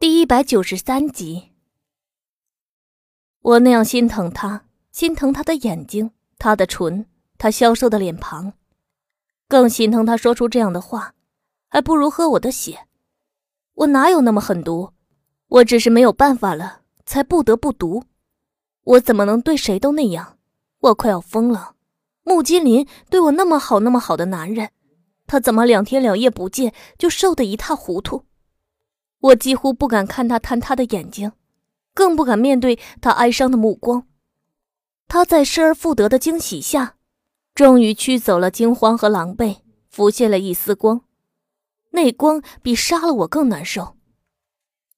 第一百九十三集，我那样心疼他，心疼他的眼睛，他的唇，他消瘦的脸庞，更心疼他说出这样的话，还不如喝我的血。我哪有那么狠毒？我只是没有办法了，才不得不毒。我怎么能对谁都那样？我快要疯了。穆金林对我那么好，那么好的男人，他怎么两天两夜不见就瘦得一塌糊涂？我几乎不敢看他贪他的眼睛，更不敢面对他哀伤的目光。他在失而复得的惊喜下，终于驱走了惊慌和狼狈，浮现了一丝光。那光比杀了我更难受。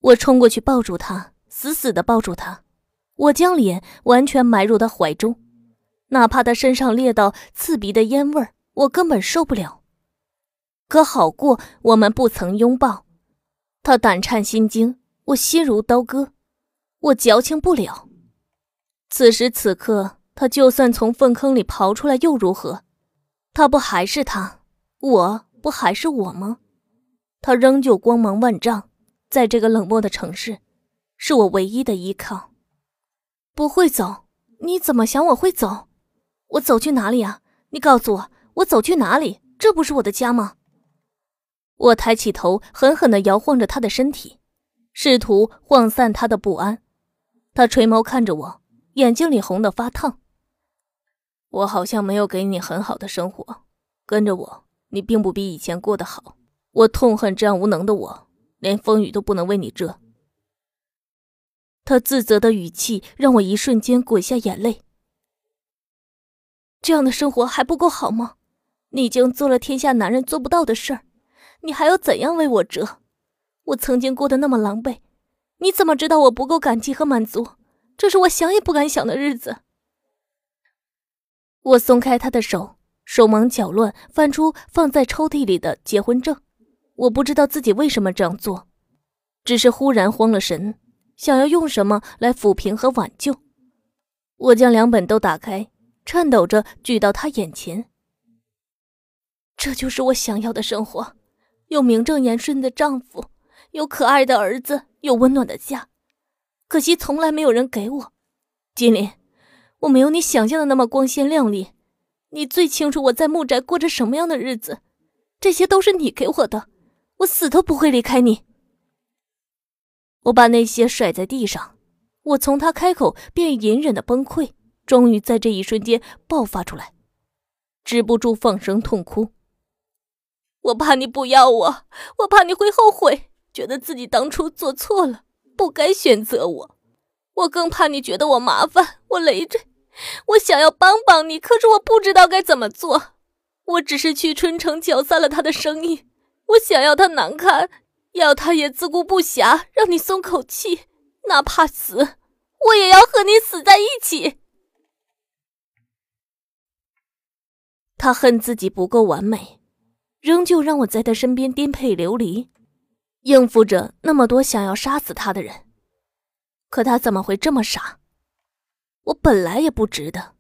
我冲过去抱住他，死死的抱住他，我将脸完全埋入他怀中，哪怕他身上烈到刺鼻的烟味我根本受不了。可好过我们不曾拥抱。他胆颤心惊，我心如刀割，我矫情不了。此时此刻，他就算从粪坑里刨出来又如何？他不还是他，我不还是我吗？他仍旧光芒万丈，在这个冷漠的城市，是我唯一的依靠。不会走？你怎么想我会走？我走去哪里啊？你告诉我，我走去哪里？这不是我的家吗？我抬起头，狠狠地摇晃着他的身体，试图晃散他的不安。他垂眸看着我，眼睛里红得发烫。我好像没有给你很好的生活，跟着我，你并不比以前过得好。我痛恨这样无能的我，连风雨都不能为你遮。他自责的语气让我一瞬间滚下眼泪。这样的生活还不够好吗？你已经做了天下男人做不到的事儿。你还要怎样为我折？我曾经过得那么狼狈，你怎么知道我不够感激和满足？这是我想也不敢想的日子。我松开他的手，手忙脚乱翻出放在抽屉里的结婚证。我不知道自己为什么这样做，只是忽然慌了神，想要用什么来抚平和挽救。我将两本都打开，颤抖着举到他眼前。这就是我想要的生活。有名正言顺的丈夫，有可爱的儿子，有温暖的家，可惜从来没有人给我。金莲，我没有你想象的那么光鲜亮丽，你最清楚我在木宅过着什么样的日子，这些都是你给我的，我死都不会离开你。我把那些甩在地上，我从他开口便隐忍的崩溃，终于在这一瞬间爆发出来，止不住放声痛哭。我怕你不要我，我怕你会后悔，觉得自己当初做错了，不该选择我。我更怕你觉得我麻烦，我累赘。我想要帮帮你，可是我不知道该怎么做。我只是去春城搅散了他的生意，我想要他难堪，要他也自顾不暇，让你松口气，哪怕死，我也要和你死在一起。他恨自己不够完美。仍旧让我在他身边颠沛流离，应付着那么多想要杀死他的人。可他怎么会这么傻？我本来也不值得，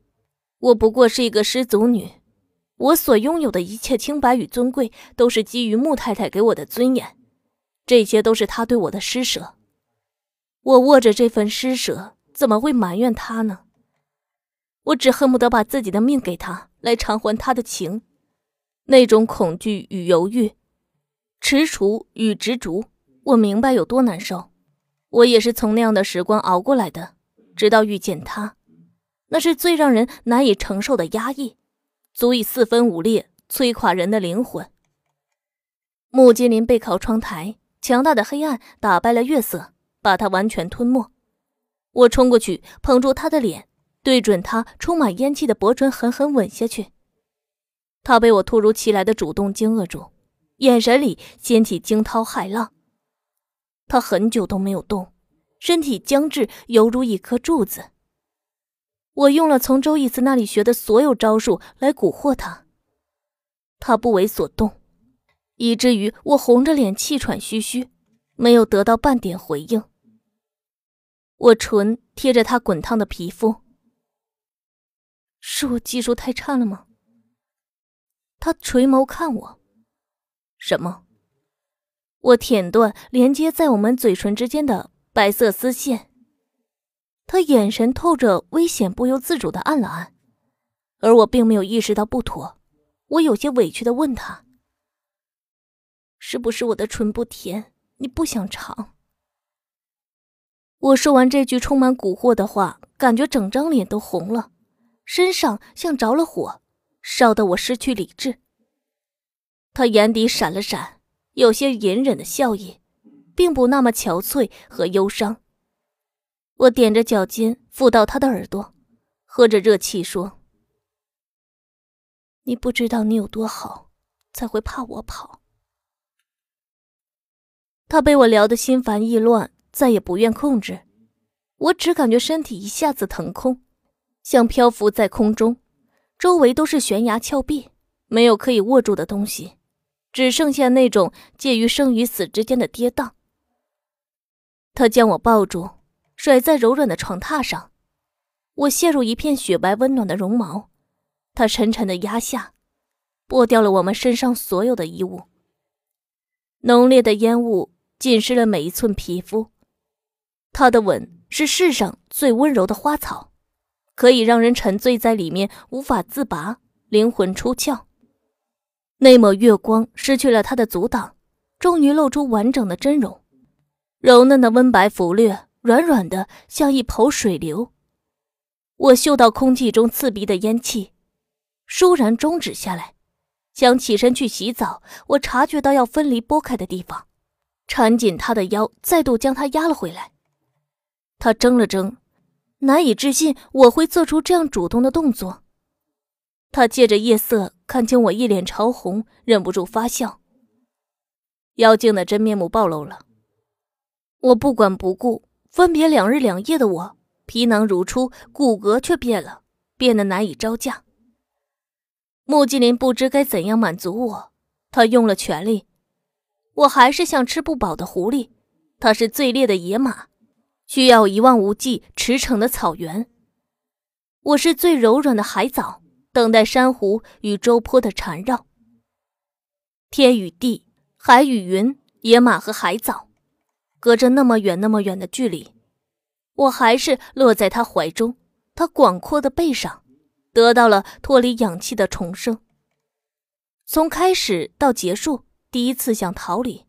我不过是一个失足女，我所拥有的一切清白与尊贵，都是基于穆太太给我的尊严，这些都是他对我的施舍。我握着这份施舍，怎么会埋怨他呢？我只恨不得把自己的命给他，来偿还他的情。那种恐惧与犹豫，踟蹰与执着，我明白有多难受。我也是从那样的时光熬过来的，直到遇见他，那是最让人难以承受的压抑，足以四分五裂，摧垮人的灵魂。穆金林背靠窗台，强大的黑暗打败了月色，把他完全吞没。我冲过去，捧住他的脸，对准他充满烟气的薄唇，狠狠吻下去。他被我突如其来的主动惊愕住，眼神里掀起惊涛骇浪。他很久都没有动，身体僵滞，犹如一颗柱子。我用了从周易斯那里学的所有招数来蛊惑他，他不为所动，以至于我红着脸，气喘吁吁，没有得到半点回应。我唇贴着他滚烫的皮肤，是我技术太差了吗？他垂眸看我，什么？我舔断连接在我们嘴唇之间的白色丝线。他眼神透着危险，不由自主的按了按，而我并没有意识到不妥。我有些委屈的问他：“是不是我的唇不甜，你不想尝？”我说完这句充满蛊惑的话，感觉整张脸都红了，身上像着了火，烧得我失去理智。他眼底闪了闪，有些隐忍的笑意，并不那么憔悴和忧伤。我踮着脚尖附到他的耳朵，喝着热气说：“你不知道你有多好，才会怕我跑。”他被我聊得心烦意乱。再也不愿控制，我只感觉身体一下子腾空，像漂浮在空中，周围都是悬崖峭壁，没有可以握住的东西，只剩下那种介于生与死之间的跌宕。他将我抱住，甩在柔软的床榻上，我陷入一片雪白温暖的绒毛，他沉沉的压下，剥掉了我们身上所有的衣物，浓烈的烟雾浸湿了每一寸皮肤。他的吻是世上最温柔的花草，可以让人沉醉在里面无法自拔，灵魂出窍。那抹月光失去了它的阻挡，终于露出完整的真容，柔嫩的温白浮掠，软软的像一抔水流。我嗅到空气中刺鼻的烟气，倏然终止下来，想起身去洗澡。我察觉到要分离拨开的地方，缠紧他的腰，再度将他压了回来。他怔了怔，难以置信我会做出这样主动的动作。他借着夜色看清我一脸潮红，忍不住发笑。妖精的真面目暴露了。我不管不顾，分别两日两夜的我，皮囊如初，骨骼却变了，变得难以招架。穆金林不知该怎样满足我，他用了全力，我还是像吃不饱的狐狸，他是最烈的野马。需要一望无际、驰骋的草原。我是最柔软的海藻，等待珊瑚与周坡的缠绕。天与地，海与云，野马和海藻，隔着那么远、那么远的距离，我还是落在他怀中，他广阔的背上，得到了脱离氧气的重生。从开始到结束，第一次想逃离，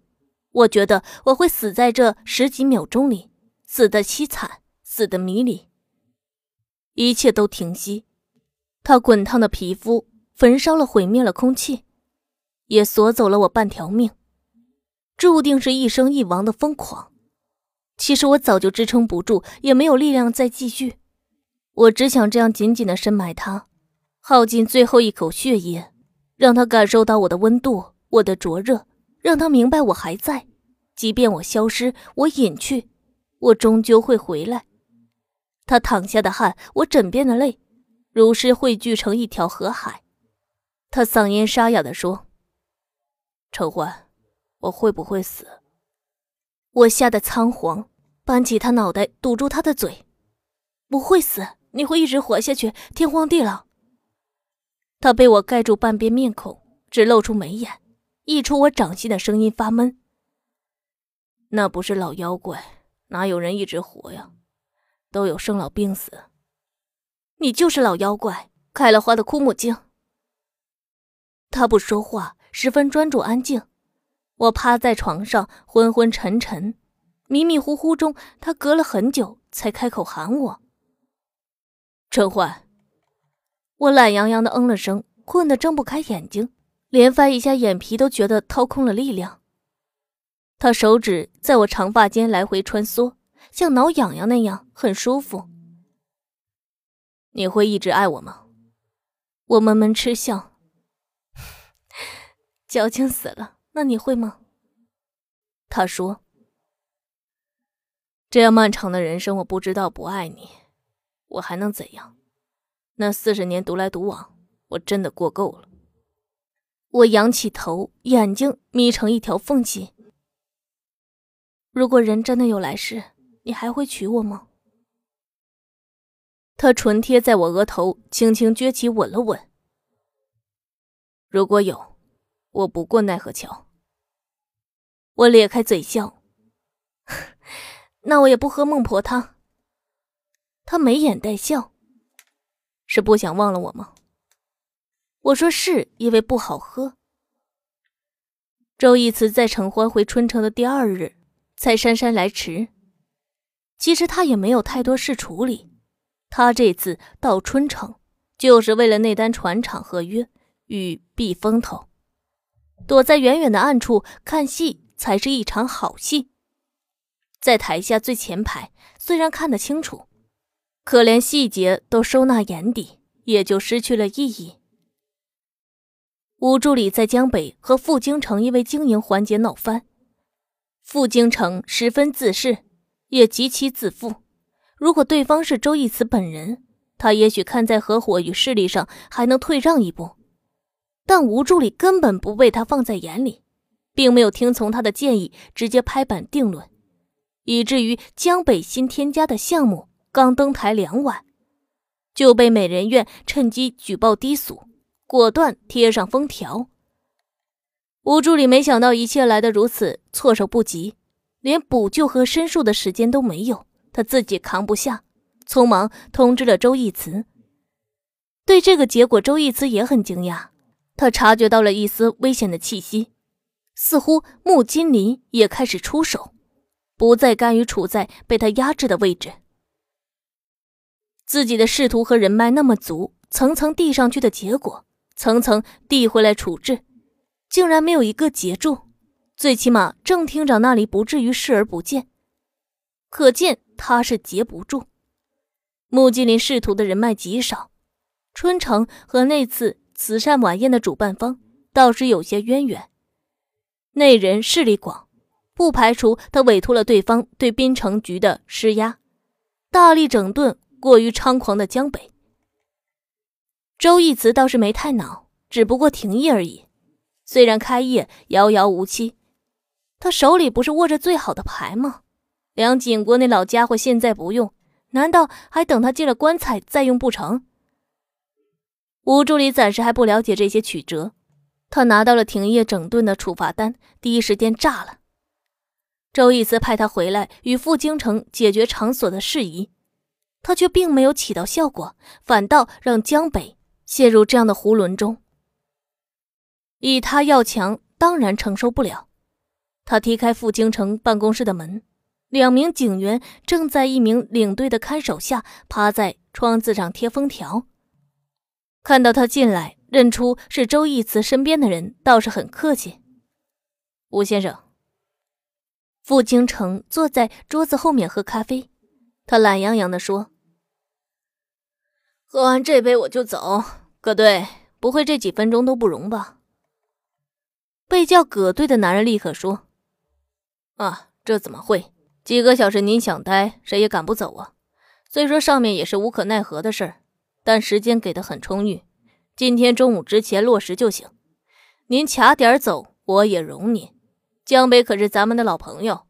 我觉得我会死在这十几秒钟里。死的凄惨，死的迷离。一切都停息，他滚烫的皮肤焚烧了，毁灭了空气，也夺走了我半条命，注定是一生一亡的疯狂。其实我早就支撑不住，也没有力量再继续。我只想这样紧紧的深埋他，耗尽最后一口血液，让他感受到我的温度，我的灼热，让他明白我还在，即便我消失，我隐去。我终究会回来。他淌下的汗，我枕边的泪，如诗汇聚成一条河海。他嗓音沙哑地说：“陈欢，我会不会死？”我吓得仓皇，搬起他脑袋堵住他的嘴：“不会死，你会一直活下去，天荒地老。”他被我盖住半边面孔，只露出眉眼，溢出我掌心的声音发闷：“那不是老妖怪。”哪有人一直活呀？都有生老病死。你就是老妖怪，开了花的枯木精。他不说话，十分专注安静。我趴在床上，昏昏沉沉，迷迷糊糊中，他隔了很久才开口喊我：“陈焕。”我懒洋洋的嗯了声，困得睁不开眼睛，连翻一下眼皮都觉得掏空了力量。他手指在我长发间来回穿梭，像挠痒痒那样，很舒服。你会一直爱我吗？我闷闷嗤笑，矫情死了。那你会吗？他说：“这样漫长的人生，我不知道不爱你，我还能怎样？那四十年独来独往，我真的过够了。”我仰起头，眼睛眯成一条缝隙。如果人真的有来世，你还会娶我吗？他唇贴在我额头，轻轻撅起，吻了吻。如果有，我不过奈何桥。我咧开嘴笑，那我也不喝孟婆汤。他眉眼带笑，是不想忘了我吗？我说是因为不好喝。周义慈在承欢回春城的第二日，才姗姗来迟。其实他也没有太多事处理，他这次到春城，就是为了那单船厂合约与避风头。躲在远远的暗处看戏，才是一场好戏。在台下最前排，虽然看得清楚，可连细节都收纳眼底，也就失去了意义。吴助理在江北和傅京城因为经营环节闹翻，傅京城十分自恃，也极其自负。如果对方是周易慈本人，他也许看在合伙与势力上还能退让一步。但吴助理根本不被他放在眼里，并没有听从他的建议，直接拍板定论，以至于江北新添加的项目刚登台两晚，就被美人院趁机举报低俗，果断贴上封条。吴助理没想到一切来得如此措手不及，连补救和申诉的时间都没有，他自己扛不下，匆忙通知了周义慈。对这个结果，周义慈也很惊讶。他察觉到了一丝危险的气息，似乎穆金林也开始出手，不再甘于处在被他压制的位置。自己的仕途和人脉那么足，层层递上去的结果，层层递回来处置，竟然没有一个截住。最起码郑厅长那里不至于视而不见，可见他是截不住。穆金林仕途的人脉极少，春城和那次。慈善晚宴的主办方倒是有些渊源，那人势力广，不排除他委托了对方对滨城局的施压，大力整顿过于猖狂的江北。周义慈倒是没太恼，只不过停业而已。虽然开业遥遥无期，他手里不是握着最好的牌吗？梁景国那老家伙现在不用，难道还等他进了棺材再用不成？吴助理暂时还不了解这些曲折，他拿到了停业整顿的处罚单，第一时间炸了。周义慈派他回来与傅京城解决场所的事宜，他却并没有起到效果，反倒让江北陷入这样的囫囵中。以他要强，当然承受不了。他踢开傅京城办公室的门，两名警员正在一名领队的看守下，趴在窗子上贴封条。看到他进来，认出是周义慈身边的人，倒是很客气。吴先生，傅京城坐在桌子后面喝咖啡，他懒洋洋地说：“喝完这杯我就走。”葛队，不会这几分钟都不容吧？被叫葛队的男人立刻说：“啊，这怎么会？几个小时您想待，谁也赶不走啊。虽说上面也是无可奈何的事儿。”但时间给的很充裕，今天中午之前落实就行。您卡点走，我也容您。江北可是咱们的老朋友，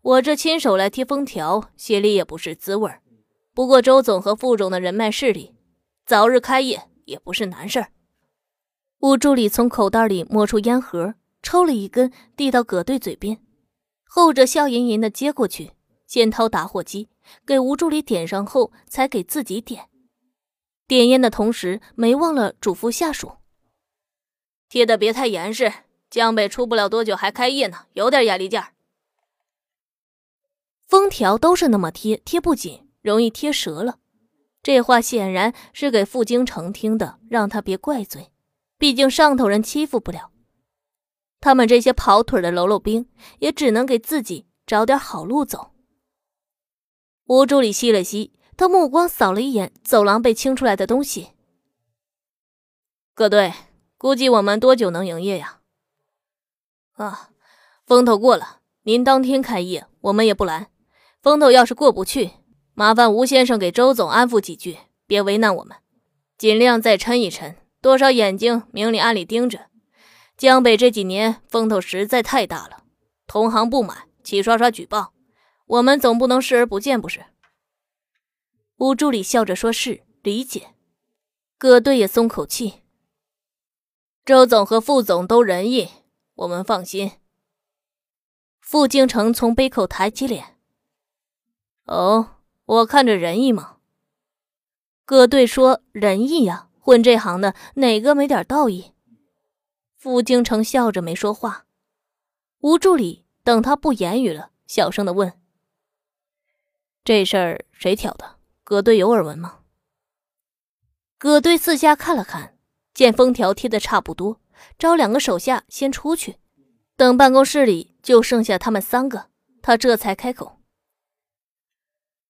我这亲手来贴封条，心里也不是滋味儿不过周总和副总的人脉势力，早日开业也不是难事儿。吴助理从口袋里摸出烟盒，抽了一根，递到葛队嘴边，后者笑吟吟的接过去，先掏打火机给吴助理点上后，才给自己点。点烟的同时，没忘了嘱咐下属：“贴的别太严实，江北出不了多久还开业呢，有点压力劲儿。封条都是那么贴，贴不紧，容易贴折了。”这话显然是给傅京城听的，让他别怪罪。毕竟上头人欺负不了他们这些跑腿的喽啰兵，也只能给自己找点好路走。吴助理吸了吸。他目光扫了一眼走廊被清出来的东西。各队，估计我们多久能营业呀？啊，风头过了，您当天开业，我们也不拦。风头要是过不去，麻烦吴先生给周总安抚几句，别为难我们，尽量再撑一撑。多少眼睛明里暗里盯着，江北这几年风头实在太大了，同行不满，齐刷刷举报，我们总不能视而不见，不是？吴助理笑着说：“是理解。”葛队也松口气。周总和副总都仁义，我们放心。傅京城从杯口抬起脸。哦，我看着仁义吗？葛队说仁义呀，混这行的哪个没点道义？傅京城笑着没说话。吴助理等他不言语了，小声的问：“这事儿谁挑的？葛队有耳闻吗？”葛队四下看了看，见封条贴的差不多，招两个手下先出去。等办公室里就剩下他们三个，他这才开口：“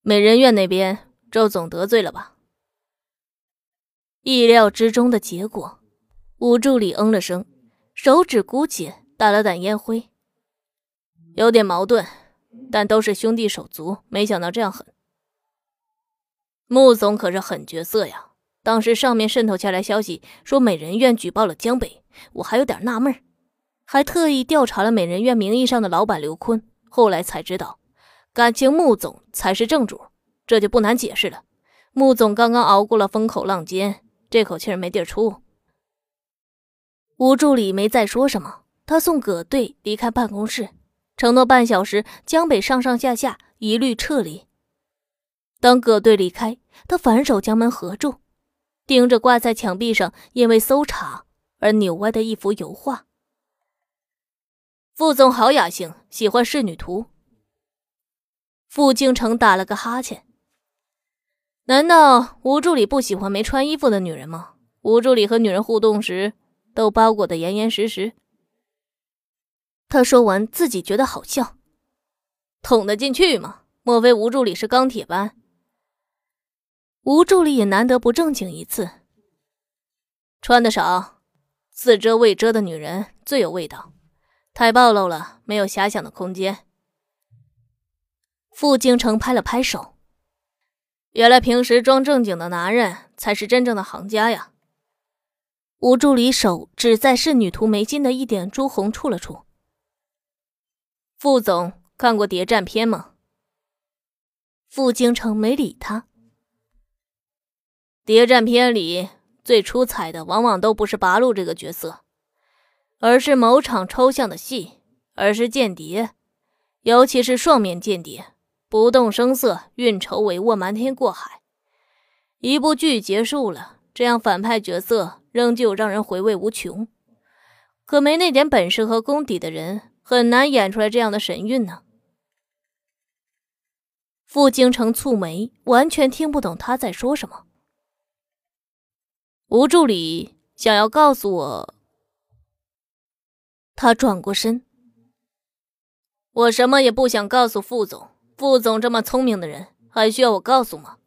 美人院那边，周总得罪了吧？”意料之中的结果，吴助理嗯了声，手指鼓起，打了掸烟灰。有点矛盾，但都是兄弟手足，没想到这样狠。穆总可是狠角色呀！当时上面渗透下来消息说美人院举报了江北，我还有点纳闷。还特意调查了美人院名义上的老板刘坤，后来才知道，感情穆总才是正主，这就不难解释了。穆总刚刚熬过了风口浪尖，这口气没地儿出。吴助理没再说什么，他送葛队离开办公室，承诺半小时江北上上下下一律撤离。当葛队离开，他反手将门合住，盯着挂在墙壁上因为搜查而扭歪的一幅油画。傅总好雅兴，喜欢仕女图。傅京城打了个哈欠。难道吴助理不喜欢没穿衣服的女人吗？吴助理和女人互动时都包裹的严严实实。他说完，自己觉得好笑，捅得进去吗？莫非吴助理是钢铁般？吴助理也难得不正经一次。穿的少，自遮未遮的女人最有味道。太暴露了，没有遐想的空间。傅京城拍了拍手，原来平时装正经的男人才是真正的行家呀。吴助理手指在仕女图眉心的一点朱红触了触。傅总看过谍战片吗？傅京城没理他。谍战片里最出彩的，往往都不是八路这个角色。而是某场抽象的戏，而是间谍，尤其是双面间谍，不动声色，运筹帷幄，瞒天过海。一部剧结束了，这样反派角色仍旧让人回味无穷。可没那点本事和功底的人，很难演出来这样的神韵呢。傅京城蹙眉，完全听不懂他在说什么。吴助理想要告诉我。他转过身，我什么也不想告诉副总。副总这么聪明的人，还需要我告诉吗？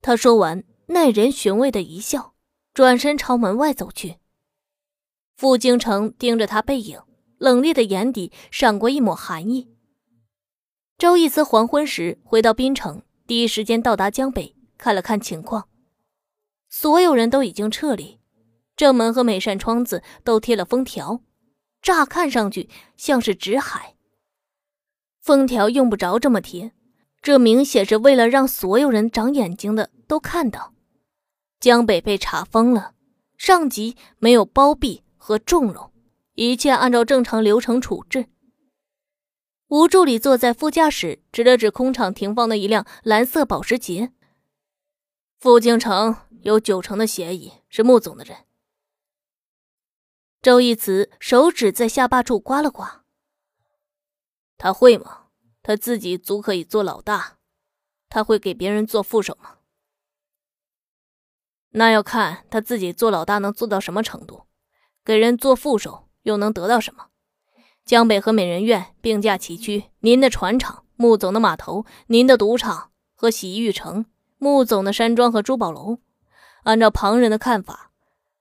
他说完，耐人寻味的一笑，转身朝门外走去。傅京城盯着他背影，冷冽的眼底闪过一抹寒意。周易慈黄昏时回到滨城，第一时间到达江北，看了看情况，所有人都已经撤离。正门和每扇窗子都贴了封条，乍看上去像是纸海。封条用不着这么贴，这明显是为了让所有人长眼睛的都看到，江北被查封了，上级没有包庇和纵容，一切按照正常流程处置。吴助理坐在副驾驶，指了指空场停放的一辆蓝色保时捷。傅京城有九成的嫌疑是穆总的人。周一慈手指在下巴处刮了刮。他会吗？他自己足可以做老大，他会给别人做副手吗？那要看他自己做老大能做到什么程度，给人做副手又能得到什么？江北和美人院并驾齐驱，您的船厂，穆总的码头，您的赌场和洗浴城，穆总的山庄和珠宝楼。按照旁人的看法，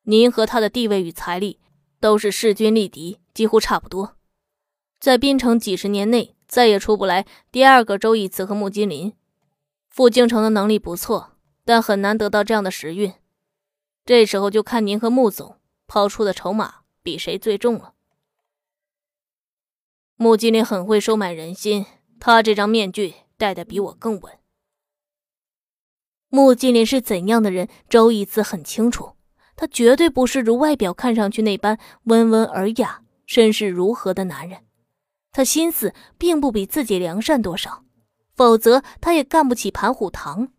您和他的地位与财力。都是势均力敌，几乎差不多。在滨城几十年内，再也出不来第二个周义慈和穆金林。傅京城的能力不错，但很难得到这样的时运。这时候就看您和穆总抛出的筹码比谁最重了。穆金林很会收买人心，他这张面具戴的比我更稳。穆金林是怎样的人，周义慈很清楚。他绝对不是如外表看上去那般温文尔雅、身世如何的男人。他心思并不比自己良善多少，否则他也干不起盘虎堂。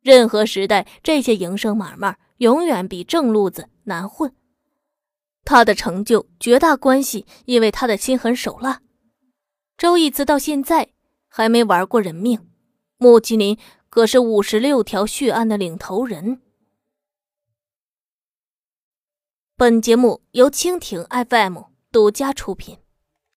任何时代，这些营生买卖永远比正路子难混。他的成就绝大关系因为他的心狠手辣。周义慈到现在还没玩过人命，穆麒麟可是五十六条血案的领头人。本节目由蜻蜓 FM 独家出品。